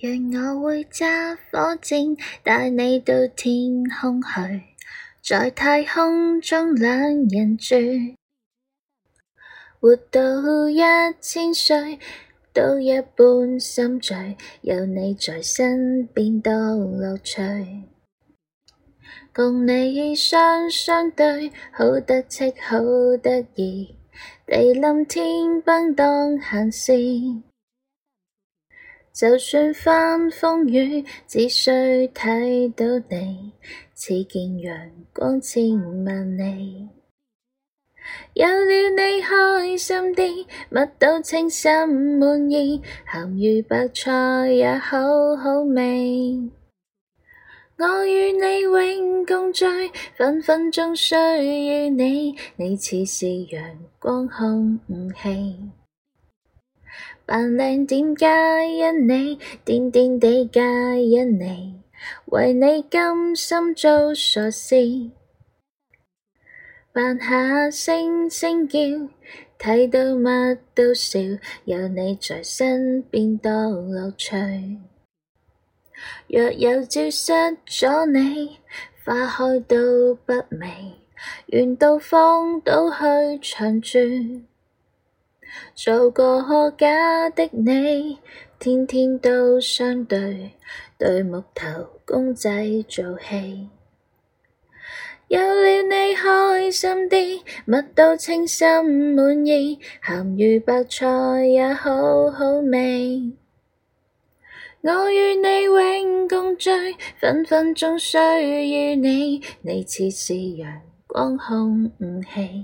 愿我会揸火箭，带你到天空去，在太空中两人住，活到一千岁都一般心醉，有你在身边多乐趣，共你双相对，好得戚好得意，地冧天崩当闲事。就算翻风雨，只需睇到你，似见阳光千万里。有了你，开心啲，乜都称心满意，咸鱼白菜也好好味。我与你永共聚，分分钟需要你，你似是阳光空气。扮靓点，皆因你；点点地，皆因你。为你甘心做傻事，扮下声声叫，睇到乜都笑。有你在身边，多乐趣。若有朝失咗你，花开都不美。愿到荒岛去长住。做个假的你，天天都相对对木头公仔做戏。有了你开心啲，乜都称心满意，咸鱼白菜也好好味。我与你永共聚，分分钟需要你，你似是阳光空气。